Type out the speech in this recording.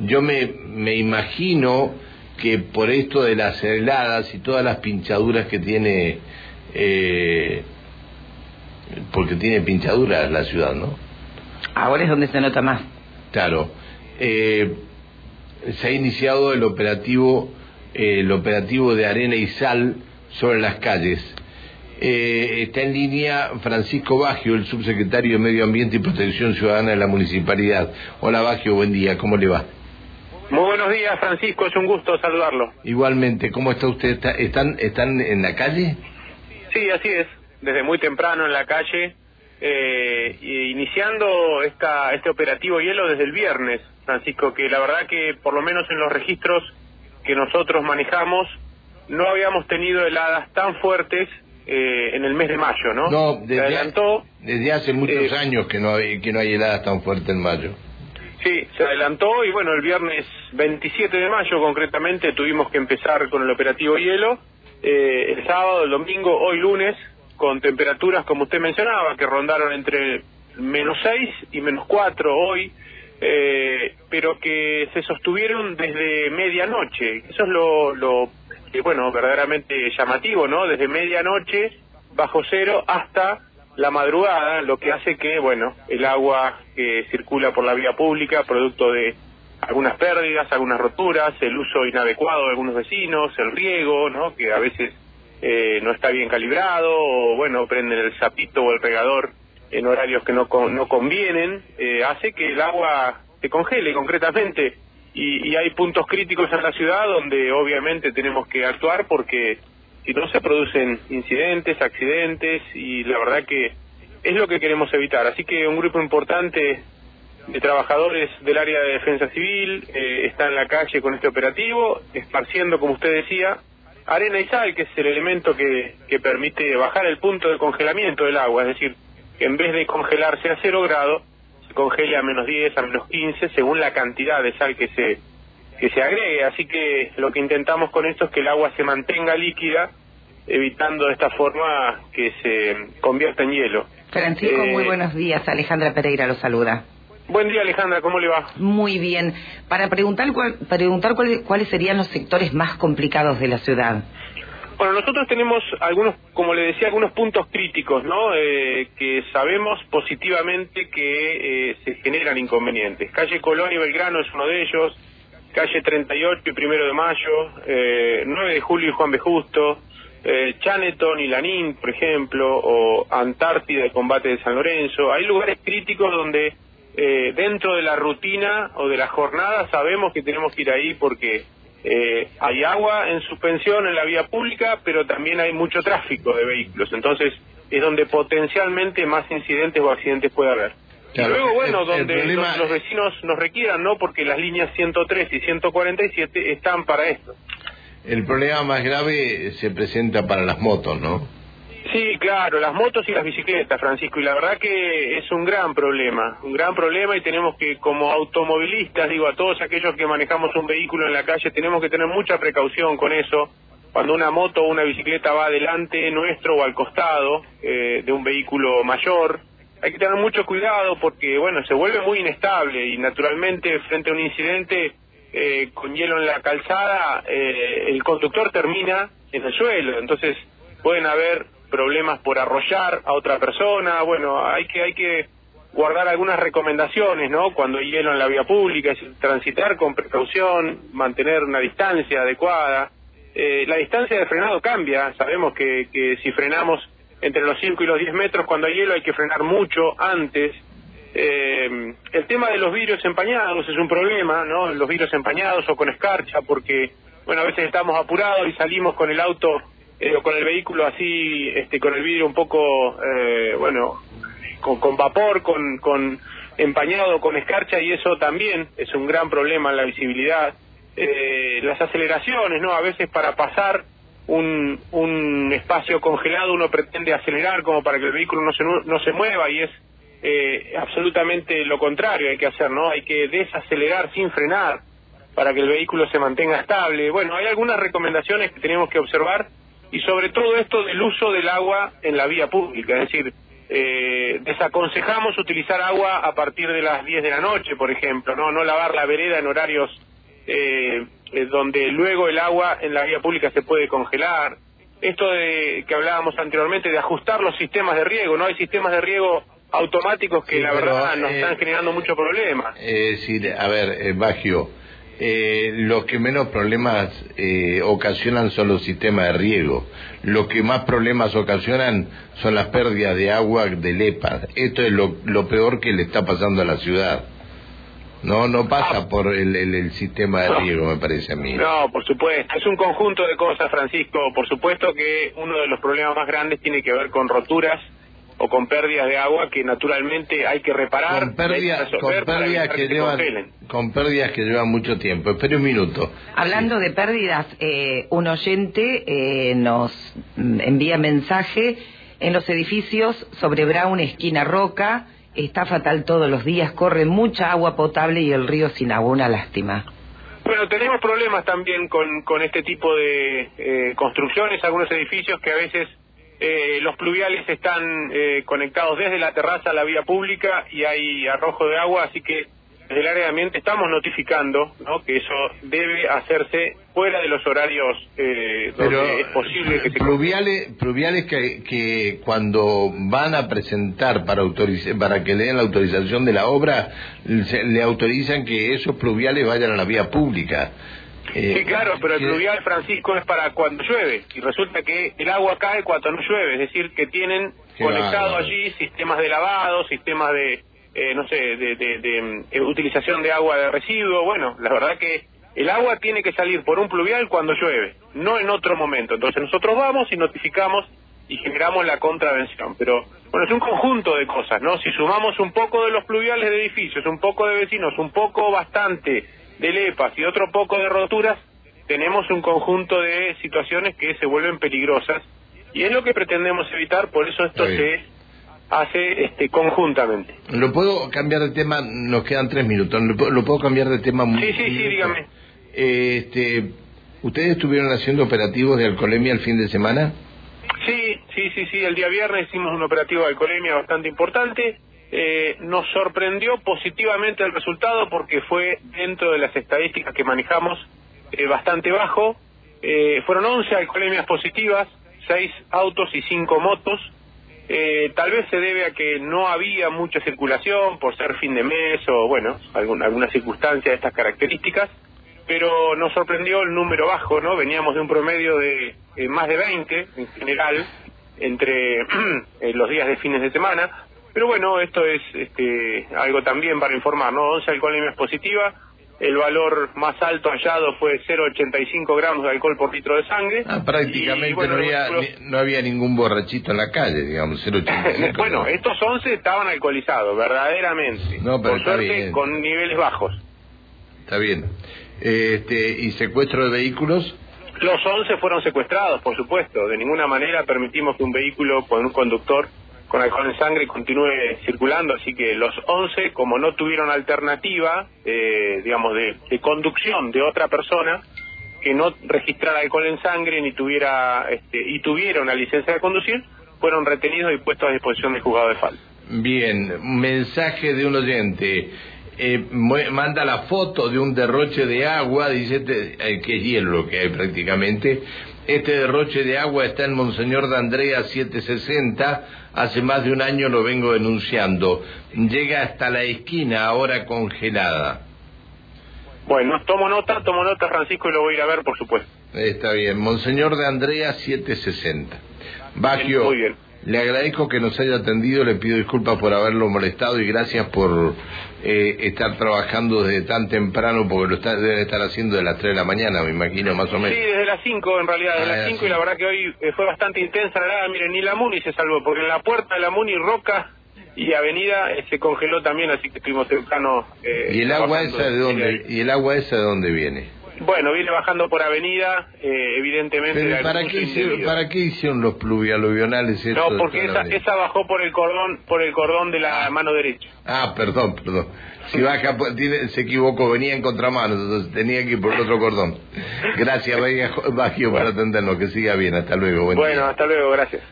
yo me, me imagino que por esto de las heladas y todas las pinchaduras que tiene, eh, porque tiene pinchaduras la ciudad, ¿no? Ahora es donde se nota más. Claro. Eh, se ha iniciado el operativo, eh, el operativo de arena y sal sobre las calles. Eh, está en línea Francisco Bagio, el subsecretario de Medio Ambiente y Protección Ciudadana de la Municipalidad. Hola Bagio, buen día, ¿cómo le va? Muy buenos días, Francisco, es un gusto saludarlo. Igualmente, ¿cómo está usted? ¿Están, están en la calle? Sí, así es, desde muy temprano en la calle, eh, iniciando esta, este operativo hielo desde el viernes, Francisco, que la verdad que por lo menos en los registros que nosotros manejamos, no habíamos tenido heladas tan fuertes eh, en el mes de mayo, ¿no? No, desde, adelantó, desde hace muchos eh, años que no, hay, que no hay heladas tan fuertes en mayo. Sí, se adelantó y bueno, el viernes 27 de mayo concretamente tuvimos que empezar con el operativo hielo. Eh, el sábado, el domingo, hoy lunes, con temperaturas como usted mencionaba, que rondaron entre menos 6 y menos 4 hoy, eh, pero que se sostuvieron desde medianoche. Eso es lo, lo bueno, verdaderamente llamativo, ¿no? Desde medianoche bajo cero hasta la madrugada, lo que hace que, bueno, el agua que circula por la vía pública, producto de algunas pérdidas, algunas roturas, el uso inadecuado de algunos vecinos, el riego, ¿no? Que a veces eh, no está bien calibrado, o bueno, prenden el zapito o el regador en horarios que no, no convienen, eh, hace que el agua se congele concretamente. Y hay puntos críticos en la ciudad donde obviamente tenemos que actuar porque si no se producen incidentes, accidentes y la verdad que es lo que queremos evitar. Así que un grupo importante de trabajadores del área de defensa civil eh, está en la calle con este operativo, esparciendo, como usted decía, arena y sal, que es el elemento que, que permite bajar el punto de congelamiento del agua, es decir, que en vez de congelarse a cero grado, se congele a menos 10, a menos 15, según la cantidad de sal que se que se agregue. Así que lo que intentamos con esto es que el agua se mantenga líquida, evitando de esta forma que se convierta en hielo. Francisco, muy eh, buenos días. Alejandra Pereira lo saluda. Buen día, Alejandra, ¿cómo le va? Muy bien. Para preguntar, preguntar cuáles serían los sectores más complicados de la ciudad. Bueno, nosotros tenemos algunos, como le decía, algunos puntos críticos, ¿no? Eh, que sabemos positivamente que eh, se generan inconvenientes. Calle Colón y Belgrano es uno de ellos, calle 38 y Primero de Mayo, eh, 9 de Julio y Juan B. Justo, eh, Chaneton y Lanín, por ejemplo, o Antártida y Combate de San Lorenzo. Hay lugares críticos donde eh, dentro de la rutina o de la jornada sabemos que tenemos que ir ahí porque eh, hay agua en suspensión en la vía pública, pero también hay mucho tráfico de vehículos. Entonces es donde potencialmente más incidentes o accidentes puede haber luego, bueno, donde los, vecinos nos requieran, ¿no? Porque las líneas 103 y 147 están para esto. El problema más grave se presenta para las motos, ¿no? Sí, claro, las motos y las bicicletas, Francisco, y la verdad que es un gran problema, un gran problema y tenemos que, como automovilistas, digo, a todos aquellos que manejamos un vehículo en la calle, tenemos que tener mucha precaución con eso. Cuando una moto o una bicicleta va adelante nuestro o al costado eh, de un vehículo mayor, hay que tener mucho cuidado porque, bueno, se vuelve muy inestable y naturalmente frente a un incidente eh, con hielo en la calzada, eh, el conductor termina en el suelo, entonces pueden haber problemas por arrollar a otra persona, bueno, hay que, hay que guardar algunas recomendaciones, ¿no? Cuando hay hielo en la vía pública, es transitar con precaución, mantener una distancia adecuada. Eh, la distancia de frenado cambia, sabemos que, que si frenamos entre los 5 y los 10 metros, cuando hay hielo hay que frenar mucho antes. Eh, el tema de los vidrios empañados es un problema, ¿no? Los vidrios empañados o con escarcha, porque, bueno, a veces estamos apurados y salimos con el auto eh, o con el vehículo así, este, con el vidrio un poco, eh, bueno, con, con vapor, con, con empañado, con escarcha, y eso también es un gran problema en la visibilidad. las aceleraciones, ¿no? A veces para pasar un, un espacio congelado uno pretende acelerar como para que el vehículo no se, no se mueva y es eh, absolutamente lo contrario hay que hacer, ¿no? Hay que desacelerar sin frenar para que el vehículo se mantenga estable. Bueno, hay algunas recomendaciones que tenemos que observar y sobre todo esto del uso del agua en la vía pública, es decir, eh, desaconsejamos utilizar agua a partir de las 10 de la noche, por ejemplo, no, no lavar la vereda en horarios eh, eh, donde luego el agua en la vía pública se puede congelar. Esto de que hablábamos anteriormente de ajustar los sistemas de riego, no hay sistemas de riego automáticos que Sí, la verdad nos eh, están generando muchos problemas. Eh, sí, a ver, Bagio, eh, lo que menos problemas eh, ocasionan son los sistemas de riego. Lo que más problemas ocasionan son las pérdidas de agua del EPA. Esto es lo, lo peor que le está pasando a la ciudad. No, no pasa por el, el- el sistema de riego, me parece a mí. No, por supuesto, es un conjunto de cosas, Francisco. Por supuesto que uno de los problemas más grandes tiene que ver con roturas o con pérdidas de agua que naturalmente hay que reparar, Con que pérdidas, resolver con para pérdidas evitar que se llevan, con pérdidas que llevan mucho tiempo. Espere un minuto. Hablando de pérdidas, eh, un oyente eh, nos mm, envía mensaje en los edificios sobre Brown, esquina Roca. Está fatal todos los días, corre mucha agua potable y el río sin agua, una lástima. Bueno, tenemos problemas también con, con este tipo de eh, construcciones, algunos edificios que a veces eh, los pluviales están eh, conectados desde la terraza a la vía pública y hay arrojo de agua, así que desde el área de ambiente estamos notificando ¿no? que eso debe hacerse fuera de los horarios eh, donde Pero es posible que se pluviales, pluviales que, que cuando van a presentar para para que le den la autorización de la obra, se- le autorizan que esos pluviales vayan a la vía pública. Eh, Sí, claro, pero el pluvial, Francisco, es para cuando llueve. Y resulta que el agua cae cuando no llueve. Es decir, que tienen conectado allí sistemas de lavado, sistemas de, eh, no sé, de, de- de, eh, utilización de agua de residuo. Bueno, la verdad que el agua tiene que salir por un pluvial cuando llueve, no en otro momento. Entonces nosotros vamos y notificamos y generamos la contravención. Pero, bueno, es un conjunto de cosas, ¿no? Si sumamos un poco de los pluviales de edificios, un poco de vecinos, un poco bastante de lepas y otro poco de roturas, tenemos un conjunto de situaciones que se vuelven peligrosas y es lo que pretendemos evitar, por eso esto se hace este, conjuntamente. ¿Lo puedo cambiar de tema? Nos quedan tres minutos. ¿Lo, puedo- lo puedo cambiar de tema? muy- Sí, sí, sí, dígame. Eh, Este, ¿Ustedes estuvieron haciendo operativos de alcoholemia el fin de semana? Sí, sí, sí, sí, el día viernes hicimos un operativo de alcoholemia bastante importante. Eh, nos sorprendió positivamente el resultado porque fue dentro de las estadísticas que manejamos eh, bastante bajo. Eh, fueron 11 alcoholemias positivas, 6 autos y 5 motos. Eh, tal vez se debe a que no había mucha circulación por ser fin de mes o, bueno, algún- alguna circunstancia de estas características, pero nos sorprendió el número bajo, ¿no? Veníamos de un promedio de eh, más de 20 en general entre los días de fines de semana, pero bueno, esto es este, algo también para informar, ¿no? 11 alcoholemias positivas, el valor más alto hallado fue 0,85 gramos de alcohol por litro de sangre. Ah, prácticamente Y, bueno, no, había, los- ni- no había ningún borrachito en la calle, digamos, 0,85. bueno, estos 11 estaban alcoholizados, verdaderamente. No, pero Por está suerte, bien. con niveles bajos. Está bien. Este, ¿Y secuestro de vehículos? Los 11 fueron secuestrados, por supuesto. De ninguna manera permitimos que un vehículo con un conductor con alcohol en sangre continúe circulando. Así que los 11, como no tuvieron alternativa, eh, digamos, de, de conducción de otra persona que no registrara alcohol en sangre ni tuviera este, y tuviera una licencia de conducir, fueron retenidos y puestos a disposición del juzgado de falta. Bien, mensaje de un oyente. Eh, manda la foto de un derroche de agua, dice este, eh, que es hielo lo que hay prácticamente. Este derroche de agua está en Monseñor de Andrea 760, hace más de un año lo vengo denunciando. Llega hasta la esquina, ahora congelada. Bueno, tomo nota, tomo nota, Francisco, y lo voy a ir a ver, por supuesto. Está bien, Monseñor de Andrea 760. Bagio, Muy bien. Le agradezco que nos haya atendido, le pido disculpas por haberlo molestado y gracias por eh, estar trabajando desde tan temprano, porque lo está, deben estar haciendo de las 3 de la mañana, me imagino, más o Sí, menos. desde las 5 en realidad, desde Ah, las ya, 5 sí. y la verdad que hoy eh, fue bastante intensa la nada, miren, ni la Muni se salvó, porque en la puerta de la Muni, Roca y Avenida eh, se congeló también, así que estuvimos temprano. eh, ¿Y el agua esa de dónde, y el agua esa de dónde viene? Bueno, viene bajando por Avenida, eh, evidentemente. Pero ¿para qué, hicieron. ¿Para qué hicieron los pluvialuvionales No, porque esa, esa bajó por el cordón, por el cordón de la mano derecha. Ah, perdón, perdón. Si baja, pues, tiene- se equivocó, venía en contramano, entonces tenía que ir por el otro cordón. Gracias, Bagio, por atendernos, que siga bien, hasta luego. buen día. Bueno, hasta luego, gracias.